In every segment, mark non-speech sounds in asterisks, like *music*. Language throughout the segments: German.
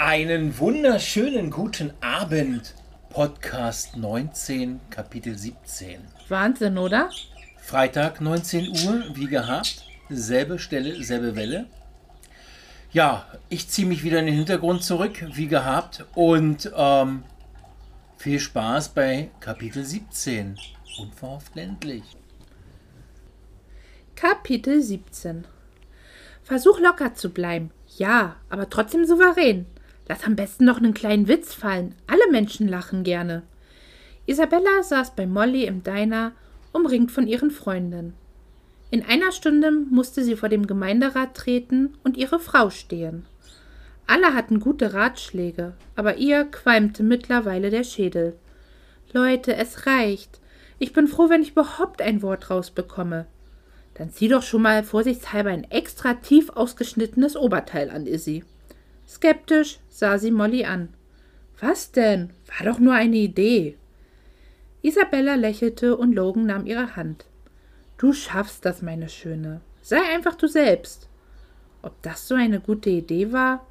Einen wunderschönen guten Abend. Podcast 19, Kapitel 17. Wahnsinn, oder? Freitag 19 Uhr, wie gehabt. Selbe Stelle, selbe Welle. Ja, ich ziehe mich wieder in den Hintergrund zurück, wie gehabt. Und ähm, viel Spaß bei Kapitel 17. Unverhoffentlich. Kapitel 17 Versuch locker zu bleiben. Ja, aber trotzdem souverän. Lass am besten noch einen kleinen Witz fallen. Alle Menschen lachen gerne. Isabella saß bei Molly im Diner, umringt von ihren Freundinnen. In einer Stunde musste sie vor dem Gemeinderat treten und ihre Frau stehen. Alle hatten gute Ratschläge, aber ihr qualmte mittlerweile der Schädel. Leute, es reicht. Ich bin froh, wenn ich überhaupt ein Wort rausbekomme. Dann zieh doch schon mal vorsichtshalber ein extra tief ausgeschnittenes Oberteil an, Izzy. Skeptisch sah sie Molly an. Was denn? War doch nur eine Idee. Isabella lächelte und Logan nahm ihre Hand. Du schaffst das, meine Schöne. Sei einfach du selbst. Ob das so eine gute Idee war?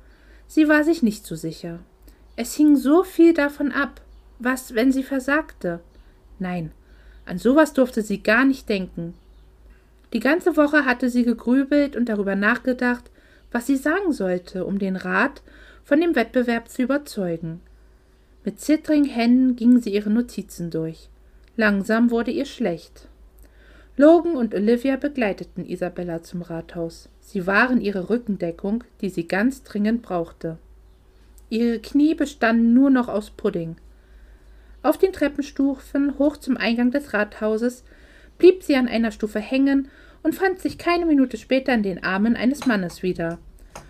Sie war sich nicht so sicher. Es hing so viel davon ab. Was, wenn sie versagte? Nein, an sowas durfte sie gar nicht denken. Die ganze Woche hatte sie gegrübelt und darüber nachgedacht, was sie sagen sollte, um den Rat von dem Wettbewerb zu überzeugen. Mit zittrigen Händen ging sie ihre Notizen durch. Langsam wurde ihr schlecht. Logan und Olivia begleiteten Isabella zum Rathaus. Sie waren ihre Rückendeckung, die sie ganz dringend brauchte. Ihre Knie bestanden nur noch aus Pudding. Auf den Treppenstufen hoch zum Eingang des Rathauses blieb sie an einer Stufe hängen und fand sich keine Minute später in den Armen eines Mannes wieder.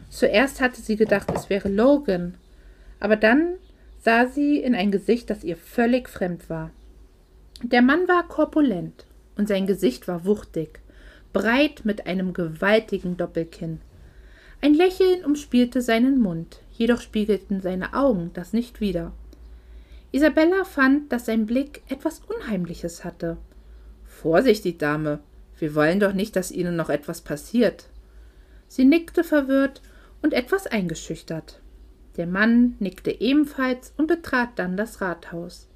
Zuerst hatte sie gedacht, es wäre Logan, aber dann sah sie in ein Gesicht, das ihr völlig fremd war. Der Mann war korpulent und sein Gesicht war wuchtig, breit mit einem gewaltigen Doppelkinn. Ein Lächeln umspielte seinen Mund, jedoch spiegelten seine Augen das nicht wider. Isabella fand, dass sein Blick etwas Unheimliches hatte. Vorsicht, die Dame, wir wollen doch nicht, dass Ihnen noch etwas passiert. Sie nickte verwirrt und etwas eingeschüchtert. Der Mann nickte ebenfalls und betrat dann das Rathaus.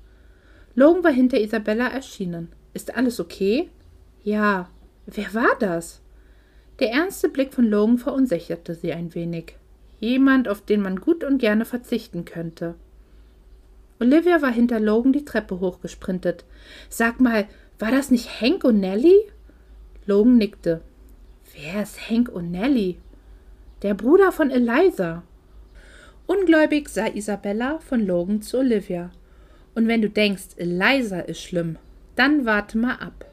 Logan war hinter Isabella erschienen. Ist alles okay? Ja. Wer war das? Der ernste Blick von Logan verunsicherte sie ein wenig. Jemand, auf den man gut und gerne verzichten könnte. Olivia war hinter Logan die Treppe hochgesprintet. Sag mal, war das nicht Hank und Nellie? Logan nickte. Wer ist Hank O'Nelly? Der Bruder von Eliza. Ungläubig sah Isabella von Logan zu Olivia. Und wenn du denkst, Eliza ist schlimm, dann warte mal ab.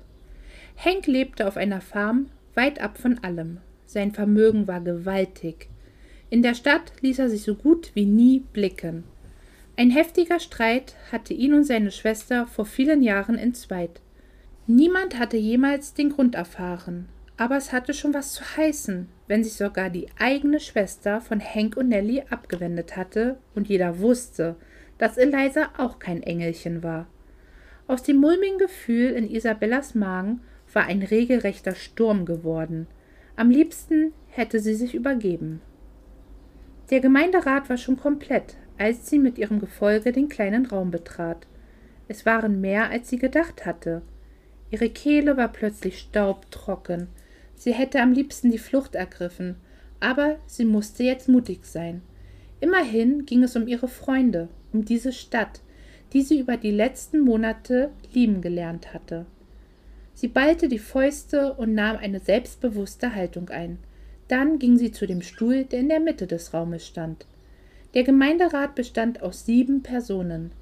Hank lebte auf einer Farm weit ab von allem. Sein Vermögen war gewaltig. In der Stadt ließ er sich so gut wie nie blicken. Ein heftiger Streit hatte ihn und seine Schwester vor vielen Jahren entzweit. Niemand hatte jemals den Grund erfahren, aber es hatte schon was zu heißen, wenn sich sogar die eigene Schwester von Hank und Nellie abgewendet hatte und jeder wusste, dass Eliza auch kein Engelchen war. Aus dem mulmigen Gefühl in Isabellas Magen war ein regelrechter Sturm geworden. Am liebsten hätte sie sich übergeben. Der Gemeinderat war schon komplett, als sie mit ihrem Gefolge den kleinen Raum betrat. Es waren mehr, als sie gedacht hatte. Ihre Kehle war plötzlich staubtrocken. Sie hätte am liebsten die Flucht ergriffen, aber sie musste jetzt mutig sein. Immerhin ging es um ihre Freunde, um diese Stadt, die sie über die letzten Monate lieben gelernt hatte. Sie ballte die Fäuste und nahm eine selbstbewusste Haltung ein. Dann ging sie zu dem Stuhl, der in der Mitte des Raumes stand. Der Gemeinderat bestand aus sieben Personen.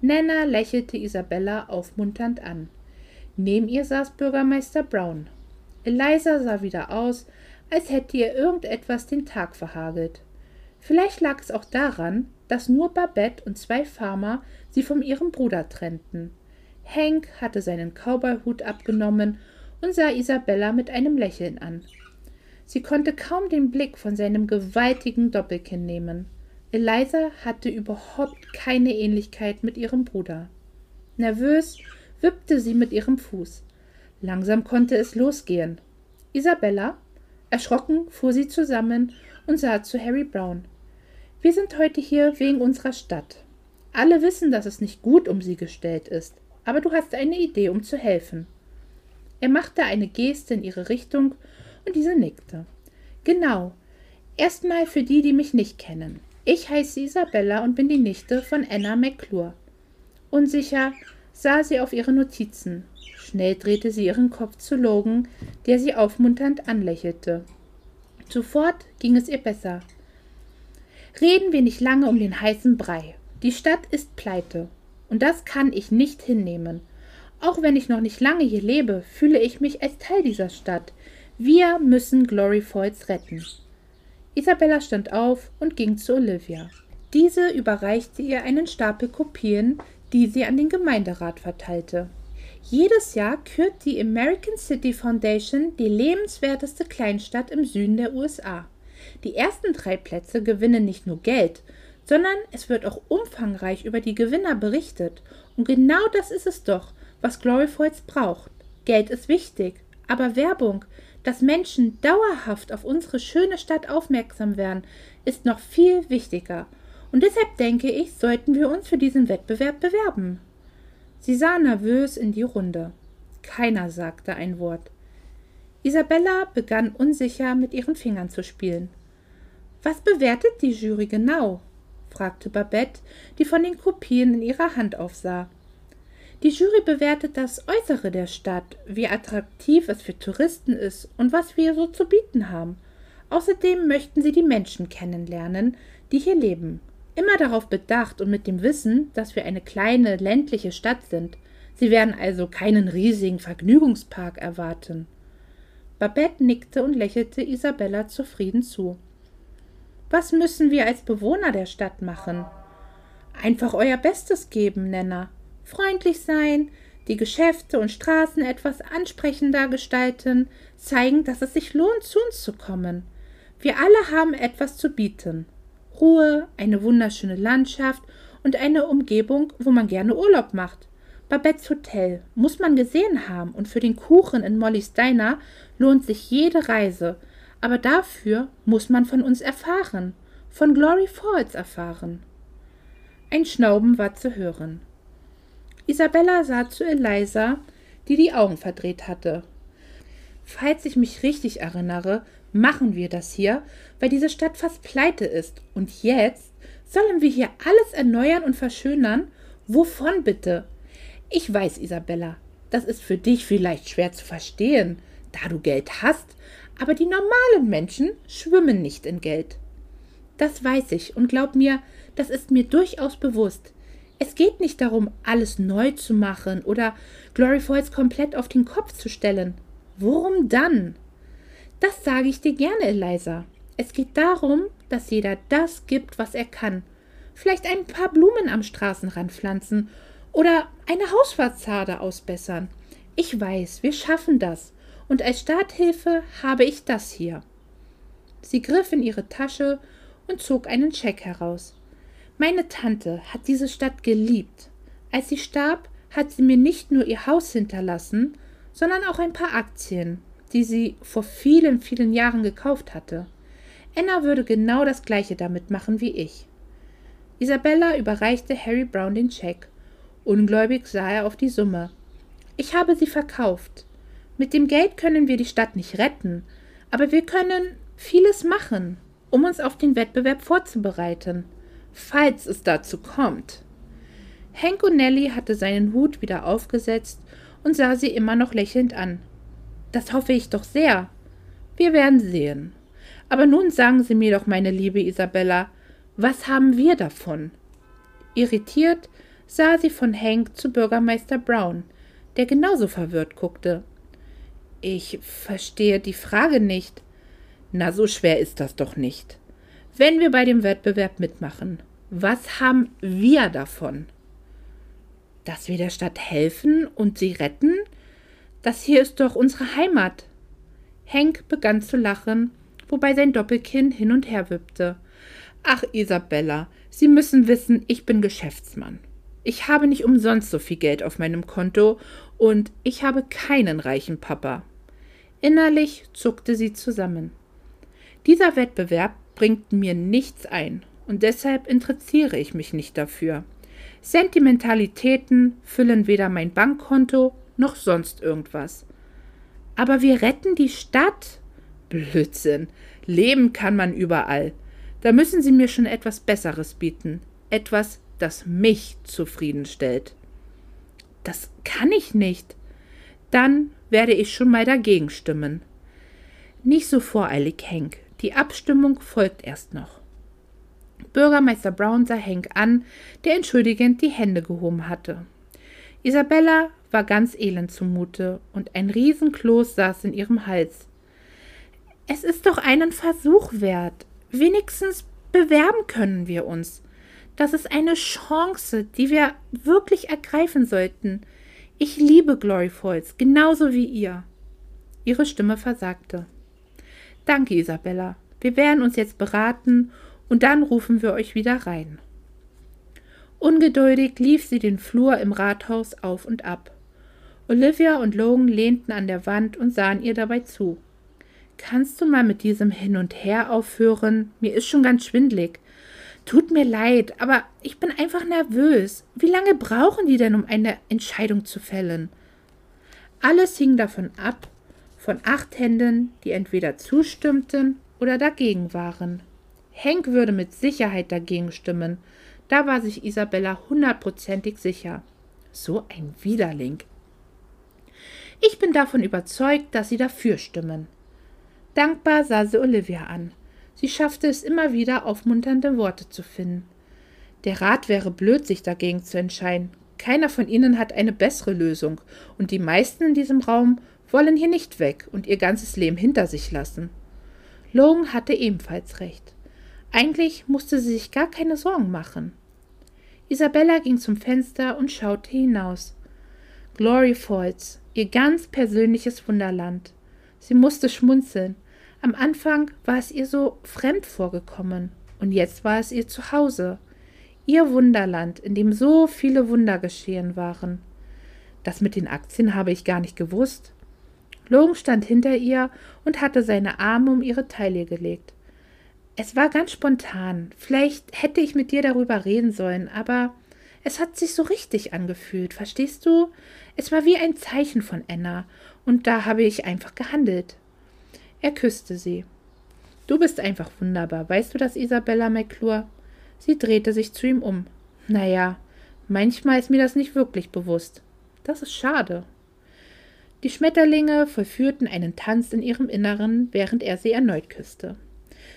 Nenna lächelte Isabella aufmunternd an. Neben ihr saß Bürgermeister Brown. Eliza sah wieder aus, als hätte ihr irgendetwas den Tag verhagelt. Vielleicht lag es auch daran, dass nur Babette und zwei Farmer sie von ihrem Bruder trennten. Hank hatte seinen Cowboyhut abgenommen und sah Isabella mit einem Lächeln an. Sie konnte kaum den Blick von seinem gewaltigen Doppelkinn nehmen. Eliza hatte überhaupt keine Ähnlichkeit mit ihrem Bruder. Nervös wippte sie mit ihrem Fuß. Langsam konnte es losgehen. Isabella, erschrocken, fuhr sie zusammen und sah zu Harry Brown. Wir sind heute hier wegen unserer Stadt. Alle wissen, dass es nicht gut um sie gestellt ist, aber du hast eine Idee, um zu helfen. Er machte eine Geste in ihre Richtung und diese nickte. Genau. Erstmal für die, die mich nicht kennen. Ich heiße Isabella und bin die Nichte von Anna McClure. Unsicher sah sie auf ihre Notizen. Schnell drehte sie ihren Kopf zu Logan, der sie aufmunternd anlächelte. Sofort ging es ihr besser. Reden wir nicht lange um den heißen Brei. Die Stadt ist pleite. Und das kann ich nicht hinnehmen. Auch wenn ich noch nicht lange hier lebe, fühle ich mich als Teil dieser Stadt. Wir müssen Glory Falls retten. Isabella stand auf und ging zu Olivia. Diese überreichte ihr einen Stapel Kopien, die sie an den Gemeinderat verteilte. Jedes Jahr kürt die American City Foundation die lebenswerteste Kleinstadt im Süden der USA. Die ersten drei Plätze gewinnen nicht nur Geld, sondern es wird auch umfangreich über die Gewinner berichtet. Und genau das ist es doch, was Glory Falls braucht. Geld ist wichtig, aber Werbung, dass Menschen dauerhaft auf unsere schöne Stadt aufmerksam werden, ist noch viel wichtiger. Und deshalb denke ich, sollten wir uns für diesen Wettbewerb bewerben. Sie sah nervös in die Runde. Keiner sagte ein Wort. Isabella begann unsicher mit ihren Fingern zu spielen. Was bewertet die Jury genau? fragte Babette, die von den Kopien in ihrer Hand aufsah. Die Jury bewertet das Äußere der Stadt, wie attraktiv es für Touristen ist und was wir so zu bieten haben. Außerdem möchten sie die Menschen kennenlernen, die hier leben. Immer darauf bedacht und mit dem Wissen, dass wir eine kleine ländliche Stadt sind. Sie werden also keinen riesigen Vergnügungspark erwarten. Babette nickte und lächelte Isabella zufrieden zu. Was müssen wir als Bewohner der Stadt machen? Einfach euer Bestes geben, Nenner freundlich sein, die Geschäfte und Straßen etwas ansprechender gestalten, zeigen, dass es sich lohnt, zu uns zu kommen. Wir alle haben etwas zu bieten. Ruhe, eine wunderschöne Landschaft und eine Umgebung, wo man gerne Urlaub macht. Babettes Hotel muss man gesehen haben und für den Kuchen in Mollys Diner lohnt sich jede Reise. Aber dafür muss man von uns erfahren, von Glory Falls erfahren. Ein Schnauben war zu hören. Isabella sah zu Eliza, die die Augen verdreht hatte. Falls ich mich richtig erinnere, machen wir das hier, weil diese Stadt fast pleite ist. Und jetzt sollen wir hier alles erneuern und verschönern? Wovon bitte? Ich weiß, Isabella, das ist für dich vielleicht schwer zu verstehen, da du Geld hast, aber die normalen Menschen schwimmen nicht in Geld. Das weiß ich und glaub mir, das ist mir durchaus bewusst. Es geht nicht darum, alles neu zu machen oder Glory Falls komplett auf den Kopf zu stellen. Worum dann? Das sage ich dir gerne, Eliza. Es geht darum, dass jeder das gibt, was er kann. Vielleicht ein paar Blumen am Straßenrand pflanzen oder eine Hausfassade ausbessern. Ich weiß, wir schaffen das. Und als Starthilfe habe ich das hier. Sie griff in ihre Tasche und zog einen Scheck heraus. Meine Tante hat diese Stadt geliebt. Als sie starb, hat sie mir nicht nur ihr Haus hinterlassen, sondern auch ein paar Aktien, die sie vor vielen, vielen Jahren gekauft hatte. Anna würde genau das gleiche damit machen wie ich. Isabella überreichte Harry Brown den Scheck. Ungläubig sah er auf die Summe. Ich habe sie verkauft. Mit dem Geld können wir die Stadt nicht retten, aber wir können vieles machen, um uns auf den Wettbewerb vorzubereiten falls es dazu kommt. Hank Nellie hatte seinen Hut wieder aufgesetzt und sah sie immer noch lächelnd an. Das hoffe ich doch sehr. Wir werden sehen. Aber nun sagen Sie mir doch, meine liebe Isabella, was haben wir davon? Irritiert sah sie von Hank zu Bürgermeister Brown, der genauso verwirrt guckte. Ich verstehe die Frage nicht. Na, so schwer ist das doch nicht. Wenn wir bei dem Wettbewerb mitmachen, was haben wir davon? Dass wir der Stadt helfen und sie retten? Das hier ist doch unsere Heimat. Henk begann zu lachen, wobei sein Doppelkinn hin und her wippte. Ach, Isabella, Sie müssen wissen, ich bin Geschäftsmann. Ich habe nicht umsonst so viel Geld auf meinem Konto und ich habe keinen reichen Papa. Innerlich zuckte sie zusammen. Dieser Wettbewerb bringt mir nichts ein und deshalb interessiere ich mich nicht dafür. Sentimentalitäten füllen weder mein Bankkonto noch sonst irgendwas. Aber wir retten die Stadt? Blödsinn. Leben kann man überall. Da müssen Sie mir schon etwas Besseres bieten. Etwas, das mich zufriedenstellt. Das kann ich nicht. Dann werde ich schon mal dagegen stimmen. Nicht so voreilig, Henk. Die Abstimmung folgt erst noch. Bürgermeister Brown sah Henk an, der entschuldigend die Hände gehoben hatte. Isabella war ganz elend zumute und ein Riesenkloß saß in ihrem Hals. Es ist doch einen Versuch wert. Wenigstens bewerben können wir uns. Das ist eine Chance, die wir wirklich ergreifen sollten. Ich liebe Glory Falls, genauso wie ihr. Ihre Stimme versagte. Danke, Isabella. Wir werden uns jetzt beraten und dann rufen wir euch wieder rein. Ungeduldig lief sie den Flur im Rathaus auf und ab. Olivia und Logan lehnten an der Wand und sahen ihr dabei zu. Kannst du mal mit diesem Hin und Her aufhören? Mir ist schon ganz schwindlig. Tut mir leid, aber ich bin einfach nervös. Wie lange brauchen die denn, um eine Entscheidung zu fällen? Alles hing davon ab, von acht Händen, die entweder zustimmten oder dagegen waren. Henk würde mit Sicherheit dagegen stimmen. Da war sich Isabella hundertprozentig sicher. So ein Widerling. Ich bin davon überzeugt, dass sie dafür stimmen. Dankbar sah sie Olivia an. Sie schaffte es immer wieder, aufmunternde Worte zu finden. Der Rat wäre blöd, sich dagegen zu entscheiden. Keiner von ihnen hat eine bessere Lösung, und die meisten in diesem Raum wollen hier nicht weg und ihr ganzes Leben hinter sich lassen. Logan hatte ebenfalls recht. Eigentlich musste sie sich gar keine Sorgen machen. Isabella ging zum Fenster und schaute hinaus. Glory Falls, ihr ganz persönliches Wunderland. Sie musste schmunzeln. Am Anfang war es ihr so fremd vorgekommen, und jetzt war es ihr Zuhause, ihr Wunderland, in dem so viele Wunder geschehen waren. Das mit den Aktien habe ich gar nicht gewusst. Logan stand hinter ihr und hatte seine Arme um ihre Taille gelegt. Es war ganz spontan. Vielleicht hätte ich mit dir darüber reden sollen, aber es hat sich so richtig angefühlt, verstehst du? Es war wie ein Zeichen von Anna, und da habe ich einfach gehandelt. Er küsste sie. Du bist einfach wunderbar, weißt du das, Isabella McClure? Sie drehte sich zu ihm um. Naja, manchmal ist mir das nicht wirklich bewusst. Das ist schade. Die Schmetterlinge vollführten einen Tanz in ihrem Inneren, während er sie erneut küsste.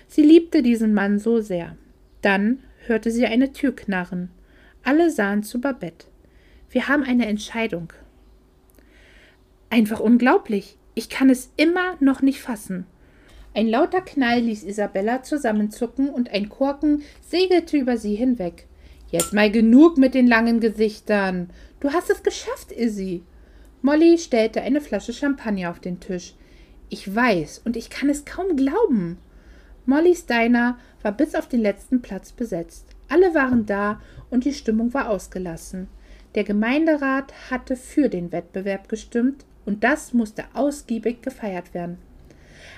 Sie liebte diesen Mann so sehr. Dann hörte sie eine Tür knarren. Alle sahen zu Babette. Wir haben eine Entscheidung. Einfach unglaublich. Ich kann es immer noch nicht fassen. Ein lauter Knall ließ Isabella zusammenzucken und ein Korken segelte über sie hinweg. Jetzt mal genug mit den langen Gesichtern. Du hast es geschafft, Izzy. Molly stellte eine Flasche Champagner auf den Tisch. Ich weiß, und ich kann es kaum glauben. Mollys Diner war bis auf den letzten Platz besetzt. Alle waren da und die Stimmung war ausgelassen. Der Gemeinderat hatte für den Wettbewerb gestimmt, und das musste ausgiebig gefeiert werden.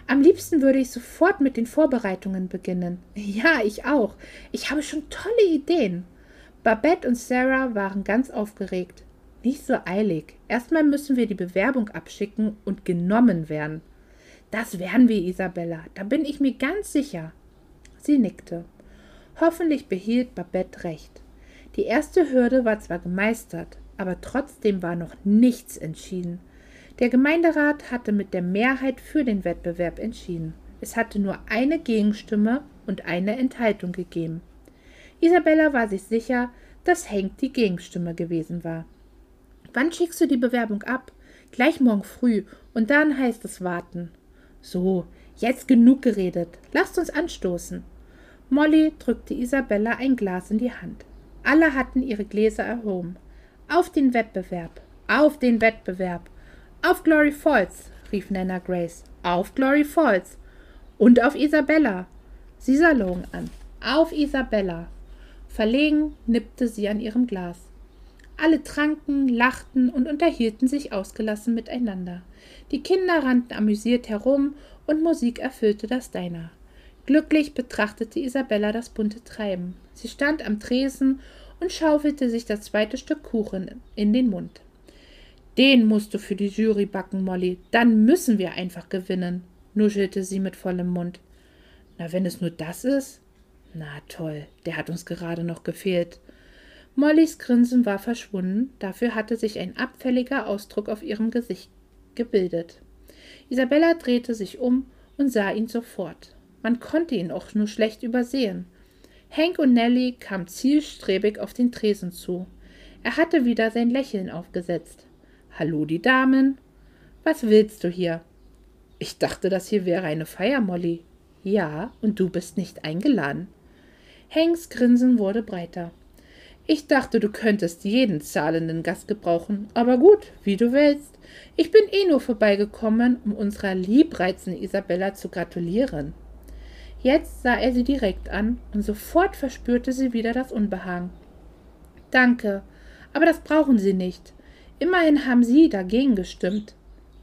Am liebsten würde ich sofort mit den Vorbereitungen beginnen. *laughs* Ja, ich auch. Ich habe schon tolle Ideen. Babette und Sarah waren ganz aufgeregt. Nicht so eilig. Erstmal müssen wir die Bewerbung abschicken und genommen werden. Das werden wir, Isabella. Da bin ich mir ganz sicher. Sie nickte. Hoffentlich behielt Babette recht. Die erste Hürde war zwar gemeistert, aber trotzdem war noch nichts entschieden. Der Gemeinderat hatte mit der Mehrheit für den Wettbewerb entschieden. Es hatte nur eine Gegenstimme und eine Enthaltung gegeben. Isabella war sich sicher, dass Hank die Gegenstimme gewesen war. Wann schickst du die Bewerbung ab? Gleich morgen früh, und dann heißt es warten. So, jetzt genug geredet. Lasst uns anstoßen. Molly drückte Isabella ein Glas in die Hand. Alle hatten ihre Gläser erhoben. Auf den Wettbewerb, auf den Wettbewerb. Auf Glory Falls, rief Nana Grace. Auf Glory Falls. Und auf Isabella. Sie sah Logan an. Auf Isabella. Verlegen nippte sie an ihrem Glas. Alle tranken, lachten und unterhielten sich ausgelassen miteinander. Die Kinder rannten amüsiert herum und Musik erfüllte das Diner. Glücklich betrachtete Isabella das bunte Treiben. Sie stand am Tresen und schaufelte sich das zweite Stück Kuchen in den Mund. Den musst du für die Jury backen, Molly. Dann müssen wir einfach gewinnen, nuschelte sie mit vollem Mund. Na, wenn es nur das ist? Na toll, der hat uns gerade noch gefehlt. Mollys Grinsen war verschwunden, dafür hatte sich ein abfälliger Ausdruck auf ihrem Gesicht gebildet. Isabella drehte sich um und sah ihn sofort. Man konnte ihn auch nur schlecht übersehen. Hank und Nellie kamen zielstrebig auf den Tresen zu. Er hatte wieder sein Lächeln aufgesetzt. Hallo, die Damen. Was willst du hier? Ich dachte, das hier wäre eine Feier, Molly. Ja, und du bist nicht eingeladen. Hanks Grinsen wurde breiter. Ich dachte, du könntest jeden zahlenden Gast gebrauchen, aber gut, wie du willst. Ich bin eh nur vorbeigekommen, um unserer liebreizenden Isabella zu gratulieren. Jetzt sah er sie direkt an und sofort verspürte sie wieder das Unbehagen. Danke, aber das brauchen Sie nicht. Immerhin haben Sie dagegen gestimmt.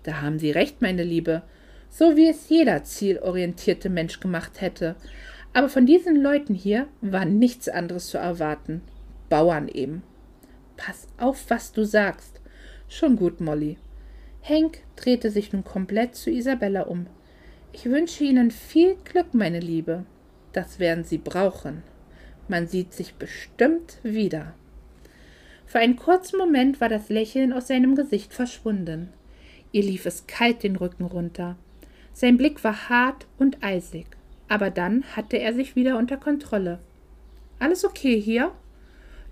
Da haben Sie recht, meine Liebe, so wie es jeder zielorientierte Mensch gemacht hätte. Aber von diesen Leuten hier war nichts anderes zu erwarten. Bauern eben. Pass auf, was du sagst. Schon gut, Molly. Henk drehte sich nun komplett zu Isabella um. Ich wünsche Ihnen viel Glück, meine Liebe. Das werden Sie brauchen. Man sieht sich bestimmt wieder. Für einen kurzen Moment war das Lächeln aus seinem Gesicht verschwunden. Ihr lief es kalt den Rücken runter. Sein Blick war hart und eisig, aber dann hatte er sich wieder unter Kontrolle. Alles okay hier?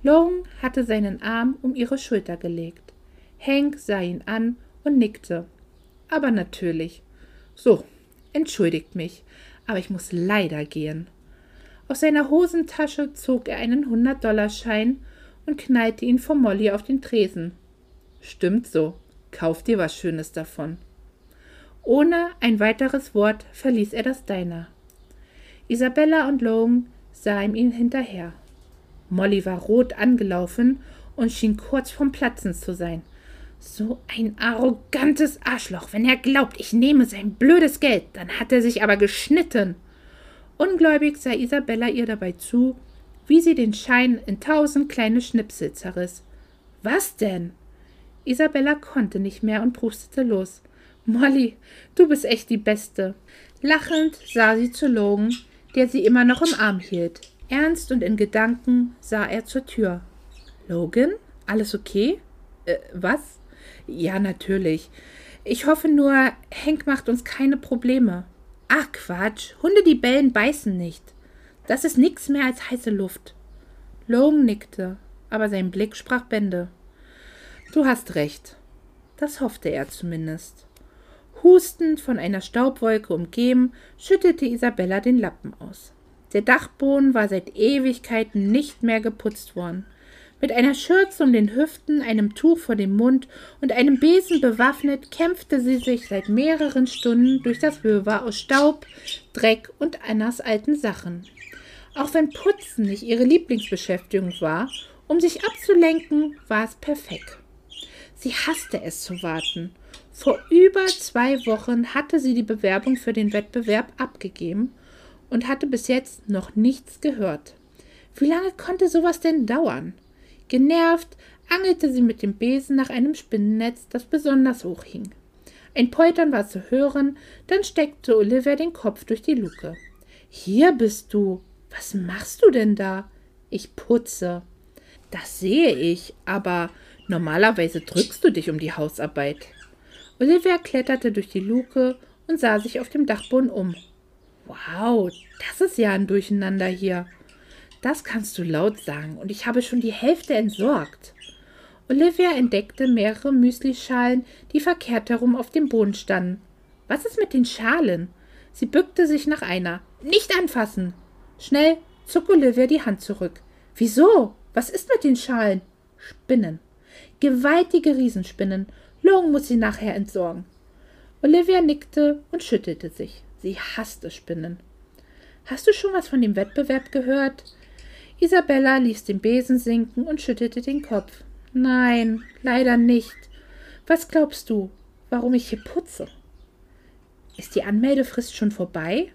Long hatte seinen Arm um ihre Schulter gelegt. Hank sah ihn an und nickte. Aber natürlich. So, entschuldigt mich, aber ich muss leider gehen. Aus seiner Hosentasche zog er einen Hundert-Dollar-Schein und knallte ihn vor Molly auf den Tresen. Stimmt so, kauf dir was Schönes davon. Ohne ein weiteres Wort verließ er das Diner. Isabella und Logan sahen ihm hinterher. Molly war rot angelaufen und schien kurz vorm Platzen zu sein. So ein arrogantes Arschloch. Wenn er glaubt, ich nehme sein blödes Geld, dann hat er sich aber geschnitten. Ungläubig sah Isabella ihr dabei zu, wie sie den Schein in tausend kleine Schnipsel zerriss. Was denn? Isabella konnte nicht mehr und prustete los. Molly, du bist echt die Beste. Lachend sah sie zu Logan, der sie immer noch im Arm hielt. Ernst und in Gedanken sah er zur Tür. Logan, alles okay? Äh, was? Ja, natürlich. Ich hoffe nur, Henk macht uns keine Probleme. Ach Quatsch, Hunde, die bellen, beißen nicht. Das ist nichts mehr als heiße Luft. Logan nickte, aber sein Blick sprach Bände. Du hast recht. Das hoffte er zumindest. Hustend von einer Staubwolke umgeben, schüttelte Isabella den Lappen aus. Der Dachboden war seit Ewigkeiten nicht mehr geputzt worden. Mit einer Schürze um den Hüften, einem Tuch vor dem Mund und einem Besen bewaffnet, kämpfte sie sich seit mehreren Stunden durch das Wirrwarr aus Staub, Dreck und Annas alten Sachen. Auch wenn Putzen nicht ihre Lieblingsbeschäftigung war, um sich abzulenken, war es perfekt. Sie hasste es zu warten. Vor über zwei Wochen hatte sie die Bewerbung für den Wettbewerb abgegeben und hatte bis jetzt noch nichts gehört. Wie lange konnte sowas denn dauern? Genervt angelte sie mit dem Besen nach einem Spinnennetz, das besonders hoch hing. Ein Poltern war zu hören, dann steckte Olivia den Kopf durch die Luke. Hier bist du. Was machst du denn da? Ich putze. Das sehe ich, aber normalerweise drückst du dich um die Hausarbeit. Olivia kletterte durch die Luke und sah sich auf dem Dachboden um. Wow, das ist ja ein Durcheinander hier. Das kannst du laut sagen, und ich habe schon die Hälfte entsorgt. Olivia entdeckte mehrere Müslischalen, die verkehrt herum auf dem Boden standen. Was ist mit den Schalen? Sie bückte sich nach einer. Nicht anfassen! Schnell zog Olivia die Hand zurück. Wieso? Was ist mit den Schalen? Spinnen. Gewaltige Riesenspinnen. Logan muss sie nachher entsorgen. Olivia nickte und schüttelte sich. Sie hasste Spinnen. Hast du schon was von dem Wettbewerb gehört? Isabella ließ den Besen sinken und schüttelte den Kopf. Nein, leider nicht. Was glaubst du, warum ich hier putze? Ist die Anmeldefrist schon vorbei?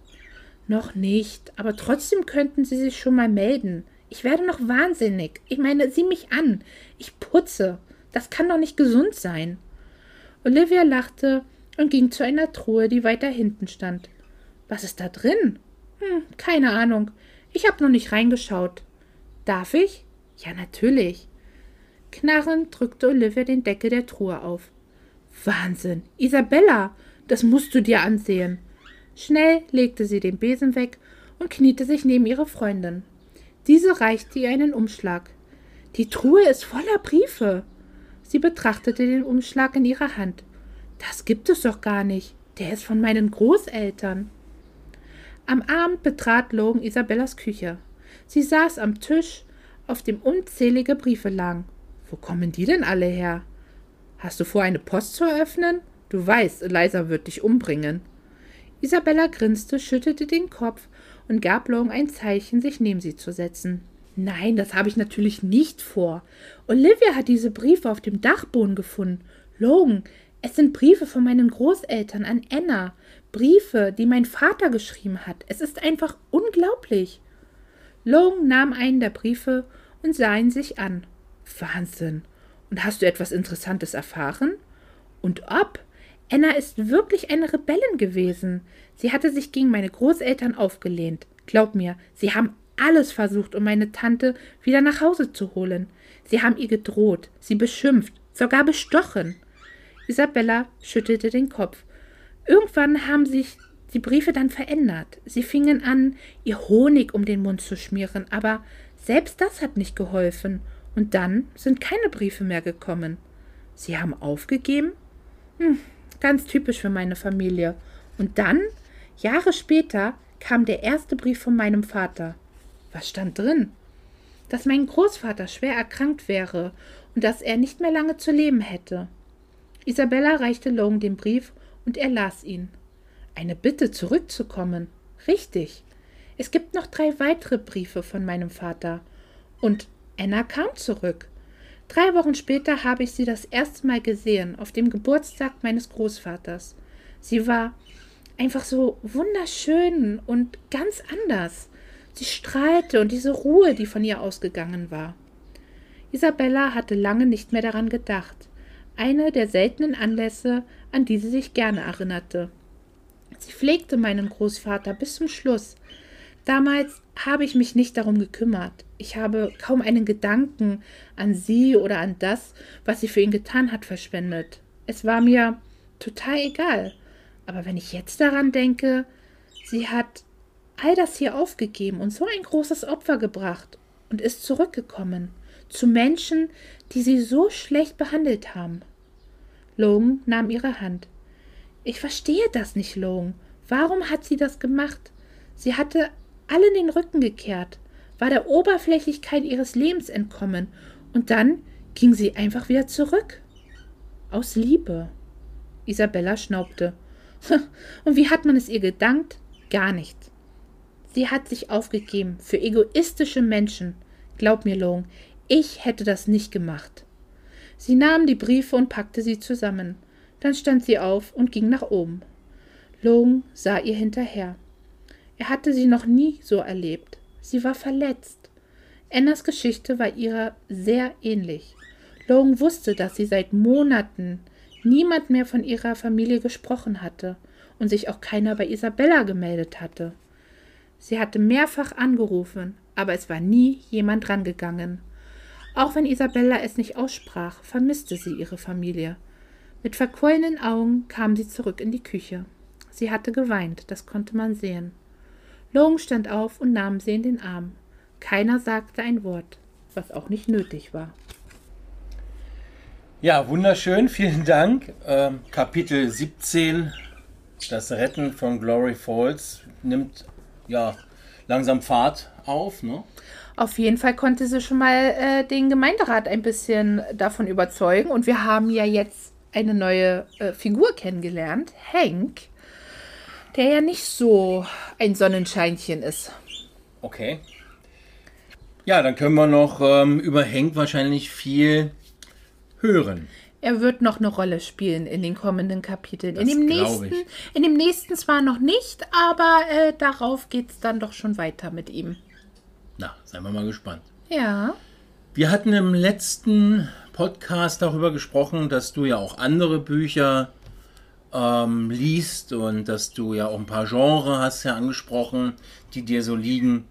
Noch nicht, aber trotzdem könnten Sie sich schon mal melden. Ich werde noch wahnsinnig. Ich meine, sieh mich an. Ich putze. Das kann doch nicht gesund sein. Olivia lachte und ging zu einer Truhe, die weiter hinten stand. Was ist da drin? Hm, keine Ahnung. Ich habe noch nicht reingeschaut. Darf ich? Ja, natürlich. Knarrend drückte Olivia den Deckel der Truhe auf. Wahnsinn. Isabella, das musst du dir ansehen. Schnell legte sie den Besen weg und kniete sich neben ihre Freundin. Diese reichte ihr einen Umschlag. Die Truhe ist voller Briefe. Sie betrachtete den Umschlag in ihrer Hand. Das gibt es doch gar nicht. Der ist von meinen Großeltern. Am Abend betrat Logan Isabellas Küche. Sie saß am Tisch, auf dem unzählige Briefe lagen. Wo kommen die denn alle her? Hast du vor, eine Post zu eröffnen? Du weißt, Eliza wird dich umbringen. Isabella grinste, schüttelte den Kopf und gab Long ein Zeichen, sich neben sie zu setzen. Nein, das habe ich natürlich nicht vor. Olivia hat diese Briefe auf dem Dachboden gefunden. Logan, es sind Briefe von meinen Großeltern an Anna. Briefe, die mein Vater geschrieben hat. Es ist einfach unglaublich. Logan nahm einen der Briefe und sah ihn sich an. Wahnsinn. Und hast du etwas Interessantes erfahren? Und ob? Anna ist wirklich eine Rebellin gewesen. Sie hatte sich gegen meine Großeltern aufgelehnt. Glaub mir, sie haben alles versucht, um meine Tante wieder nach Hause zu holen. Sie haben ihr gedroht, sie beschimpft, sogar bestochen. Isabella schüttelte den Kopf. Irgendwann haben sich die Briefe dann verändert. Sie fingen an, ihr Honig um den Mund zu schmieren, aber selbst das hat nicht geholfen. Und dann sind keine Briefe mehr gekommen. Sie haben aufgegeben? Hm, ganz typisch für meine Familie. Und dann, Jahre später, kam der erste Brief von meinem Vater. Was stand drin? Dass mein Großvater schwer erkrankt wäre und dass er nicht mehr lange zu leben hätte. Isabella reichte Long den Brief und er las ihn. Eine Bitte zurückzukommen. Richtig. Es gibt noch drei weitere Briefe von meinem Vater. Und Anna kam zurück. Drei Wochen später habe ich sie das erste Mal gesehen, auf dem Geburtstag meines Großvaters. Sie war einfach so wunderschön und ganz anders. Sie strahlte und diese Ruhe, die von ihr ausgegangen war. Isabella hatte lange nicht mehr daran gedacht. Eine der seltenen Anlässe, an die sie sich gerne erinnerte. Sie pflegte meinen Großvater bis zum Schluss. Damals habe ich mich nicht darum gekümmert. Ich habe kaum einen Gedanken an sie oder an das, was sie für ihn getan hat, verschwendet. Es war mir total egal. Aber wenn ich jetzt daran denke, sie hat all das hier aufgegeben und so ein großes Opfer gebracht und ist zurückgekommen zu Menschen, die sie so schlecht behandelt haben. Logan nahm ihre Hand. Ich verstehe das nicht, Logan. Warum hat sie das gemacht? Sie hatte allen den Rücken gekehrt, war der Oberflächlichkeit ihres Lebens entkommen, und dann ging sie einfach wieder zurück. Aus Liebe. Isabella schnaubte. *laughs* Und wie hat man es ihr gedankt? Gar nicht. Sie hat sich aufgegeben für egoistische Menschen. Glaub mir, Long, ich hätte das nicht gemacht. Sie nahm die Briefe und packte sie zusammen. Dann stand sie auf und ging nach oben. Long sah ihr hinterher. Er hatte sie noch nie so erlebt. Sie war verletzt. Annas Geschichte war ihrer sehr ähnlich. Logan wusste, dass sie seit Monaten niemand mehr von ihrer Familie gesprochen hatte und sich auch keiner bei Isabella gemeldet hatte. Sie hatte mehrfach angerufen, aber es war nie jemand rangegangen. Auch wenn Isabella es nicht aussprach, vermisste sie ihre Familie. Mit verquollenen Augen kam sie zurück in die Küche. Sie hatte geweint, das konnte man sehen. Logan stand auf und nahm sie in den Arm. Keiner sagte ein Wort, was auch nicht nötig war. Ja, wunderschön, vielen Dank. Ähm, Kapitel 17, das Retten von Glory Falls, nimmt ja langsam Fahrt auf. Ne? Auf jeden Fall konnte sie schon mal äh, den Gemeinderat ein bisschen davon überzeugen. Und wir haben ja jetzt eine neue äh, Figur kennengelernt, Hank der ja nicht so ein Sonnenscheinchen ist. Okay. Ja, dann können wir noch ähm, über Hank wahrscheinlich viel hören. Er wird noch eine Rolle spielen in den kommenden Kapiteln. in Das dem glaub nächsten, ich. in dem nächsten zwar noch nicht, aber äh, darauf geht es dann doch schon weiter mit ihm. Na, seien wir mal gespannt. Ja. Wir hatten im letzten Podcast darüber gesprochen, dass du ja auch andere Bücher ähm, liest und dass du ja auch ein paar Genres hast ja angesprochen, die dir so liegen.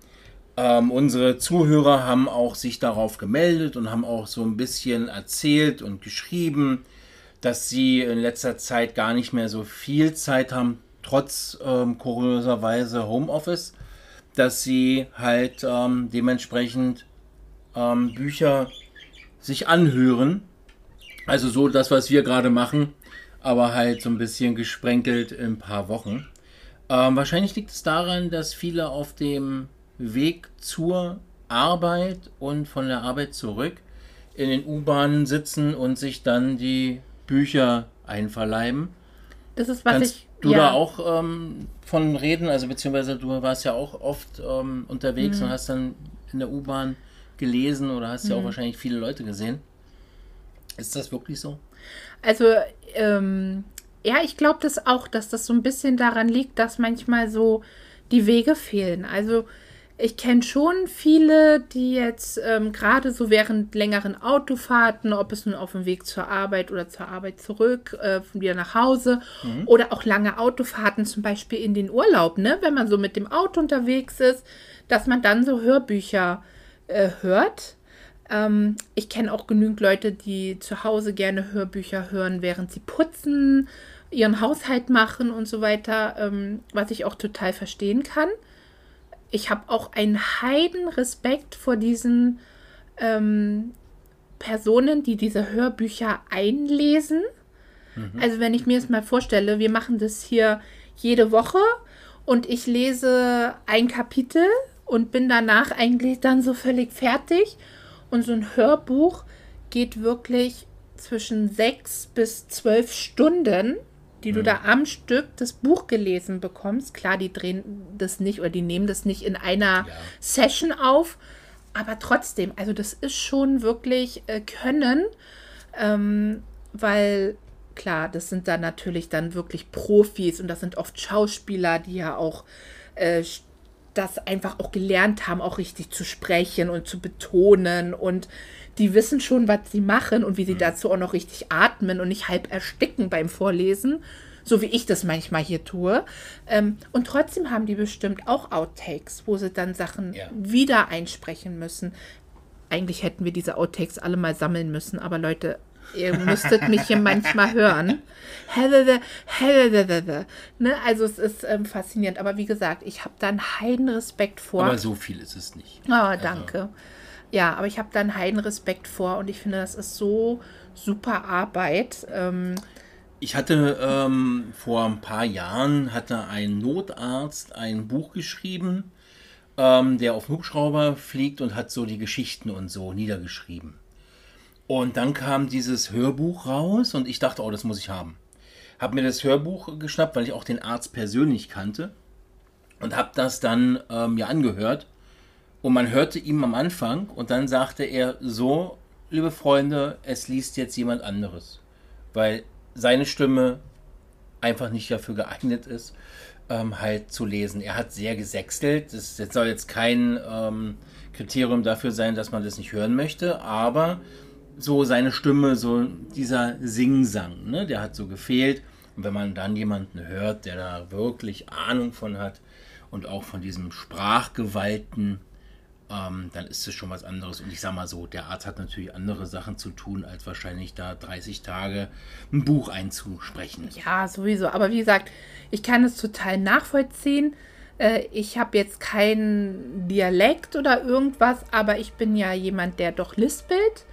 Ähm, unsere Zuhörer haben auch sich darauf gemeldet und haben auch so ein bisschen erzählt und geschrieben, dass sie in letzter Zeit gar nicht mehr so viel Zeit haben, trotz ähm, kurioserweise Homeoffice, dass sie halt ähm, dementsprechend ähm, Bücher sich anhören. Also so das, was wir gerade machen, aber halt so ein bisschen gesprenkelt in ein paar Wochen. Ähm, wahrscheinlich liegt es daran, dass viele auf dem Weg zur Arbeit und von der Arbeit zurück in den U-Bahnen sitzen und sich dann die Bücher einverleiben. Das ist, was Kannst ich. du ja. da auch ähm, von reden? Also beziehungsweise du warst ja auch oft ähm, unterwegs Mhm. und hast dann in der U-Bahn gelesen oder hast ja auch wahrscheinlich viele Leute gesehen. Ist das wirklich so? Also, ähm, ja, ich glaube das auch, dass das so ein bisschen daran liegt, dass manchmal so die Wege fehlen. Also, ich kenne schon viele, die jetzt ähm, gerade so während längeren Autofahrten, ob es nun auf dem Weg zur Arbeit oder zur Arbeit zurück, äh, wieder nach Hause oder auch lange Autofahrten, zum Beispiel in den Urlaub, ne, wenn man so mit dem Auto unterwegs ist, dass man dann so Hörbücher äh, hört. Ähm, ich kenne auch genügend Leute, die zu Hause gerne Hörbücher hören, während sie putzen, ihren Haushalt machen und so weiter, ähm, was ich auch total verstehen kann. Ich habe auch einen heiden Respekt vor diesen ähm, Personen, die diese Hörbücher einlesen. Also wenn ich mir das mal vorstelle, wir machen das hier jede Woche und ich lese ein Kapitel und bin danach eigentlich dann so völlig fertig. Und so ein Hörbuch geht wirklich zwischen sechs bis zwölf Stunden, die du da am Stück das Buch gelesen bekommst. Klar, die drehen das nicht oder die nehmen das nicht in einer Session auf, aber trotzdem, also das ist schon wirklich äh, Können, ähm, weil klar, das sind dann natürlich dann wirklich Profis und das sind oft Schauspieler, die ja auch äh, das einfach auch gelernt haben, auch richtig zu sprechen und zu betonen und die wissen schon, was sie machen und wie sie dazu auch noch richtig atmen und nicht halb ersticken beim Vorlesen, so wie ich das manchmal hier tue. Ähm, und trotzdem haben die bestimmt auch Outtakes, wo sie dann Sachen Ja. wieder einsprechen müssen. Eigentlich hätten wir diese Outtakes alle mal sammeln müssen, aber Leute, ihr müsstet mich hier manchmal hören. Ne? Also es ist ähm, faszinierend. Aber wie gesagt, ich habe da einen heiden Respekt vor. Aber so viel ist es nicht. Oh, danke. Ja, aber ich habe da einen heiden Respekt vor und ich finde, das ist so super Arbeit. Ähm, Ich hatte ähm, vor ein paar Jahren hatte ein Notarzt ein Buch geschrieben, ähm, der auf dem Hubschrauber fliegt und hat so die Geschichten und so niedergeschrieben. Und dann kam dieses Hörbuch raus und ich dachte, oh, das muss ich haben. Hab mir das Hörbuch geschnappt, weil ich auch den Arzt persönlich kannte und habe das dann ähm, mir angehört. Und man hörte ihm am Anfang und dann sagte er so, liebe Freunde, es liest jetzt jemand anderes, weil seine Stimme einfach nicht dafür geeignet ist, ähm, halt zu lesen. Er hat sehr gesächselt. Das das soll jetzt kein ähm, Kriterium dafür sein, dass man das nicht hören möchte, aber so seine Stimme, so dieser Singsang, ne, der hat so gefehlt. Und wenn man dann jemanden hört, der da wirklich Ahnung von hat und auch von diesem Sprachgewalten, ähm, dann ist es schon was anderes. Und ich sag mal so, der Arzt hat natürlich andere Sachen zu tun, als wahrscheinlich da 30 Tage ein Buch einzusprechen. ja, sowieso. Aber wie gesagt, ich kann es total nachvollziehen. Äh, ich habe jetzt keinen Dialekt oder irgendwas, aber ich bin ja jemand, der doch lispelt.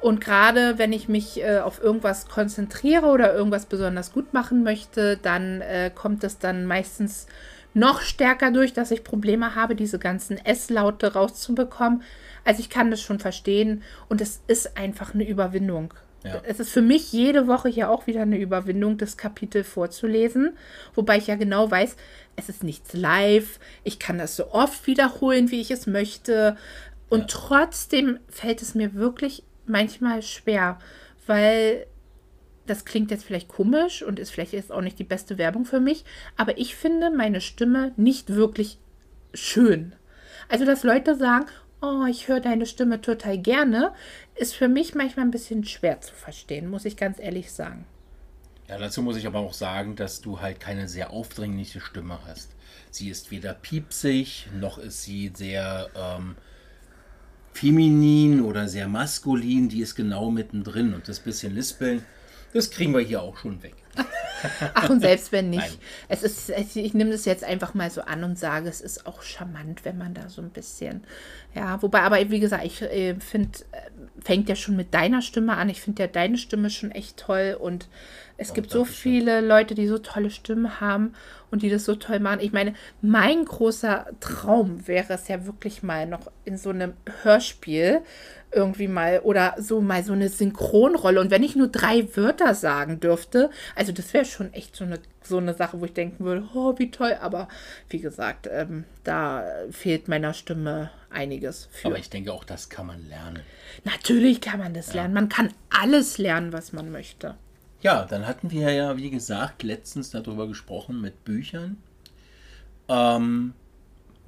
Und gerade wenn ich mich äh, auf irgendwas konzentriere oder irgendwas besonders gut machen möchte, dann äh, kommt es dann meistens noch stärker durch, dass ich Probleme habe, diese ganzen S-Laute rauszubekommen. Also ich kann das schon verstehen und es ist einfach eine Überwindung. Ja. Es ist für mich jede Woche hier auch wieder eine Überwindung, das Kapitel vorzulesen, wobei ich ja genau weiß, es ist nichts live, ich kann das so oft wiederholen, wie ich es möchte und trotzdem fällt es mir wirklich manchmal schwer, weil das klingt jetzt vielleicht komisch und ist vielleicht jetzt auch nicht die beste Werbung für mich, aber ich finde meine Stimme nicht wirklich schön. Also, dass Leute sagen, oh, ich höre deine Stimme total gerne, ist für mich manchmal ein bisschen schwer zu verstehen, muss ich ganz ehrlich sagen. Ja, dazu muss ich aber auch sagen, dass du halt keine sehr aufdringliche Stimme hast. Sie ist weder piepsig, noch ist sie sehr ähm, feminin oder sehr maskulin. Die ist genau mittendrin. Und das bisschen Lispeln, das kriegen wir hier auch schon weg. Ach, und selbst wenn nicht. Es ist, ich nehme das jetzt einfach mal so an und sage, es ist auch charmant, wenn man da so ein bisschen, ja, wobei, aber wie gesagt, ich äh, finde, äh, fängt ja schon mit deiner Stimme an. Ich finde ja deine Stimme schon echt toll und es gibt so viele. Leute, die so tolle Stimmen haben und die das so toll machen. Ich meine, mein großer Traum wäre es ja wirklich mal noch in so einem Hörspiel irgendwie mal oder so mal so eine Synchronrolle. Und wenn ich nur drei Wörter sagen dürfte, also das wäre schon echt so eine, so eine Sache, wo ich denken würde, oh, wie toll. Aber wie gesagt, ähm, da fehlt meiner Stimme einiges. Für. Aber ich denke auch, das kann man lernen. Natürlich kann man das ja. lernen. Man kann alles lernen, was man möchte. Ja, dann hatten wir ja, wie gesagt, letztens darüber gesprochen mit Büchern. Ähm,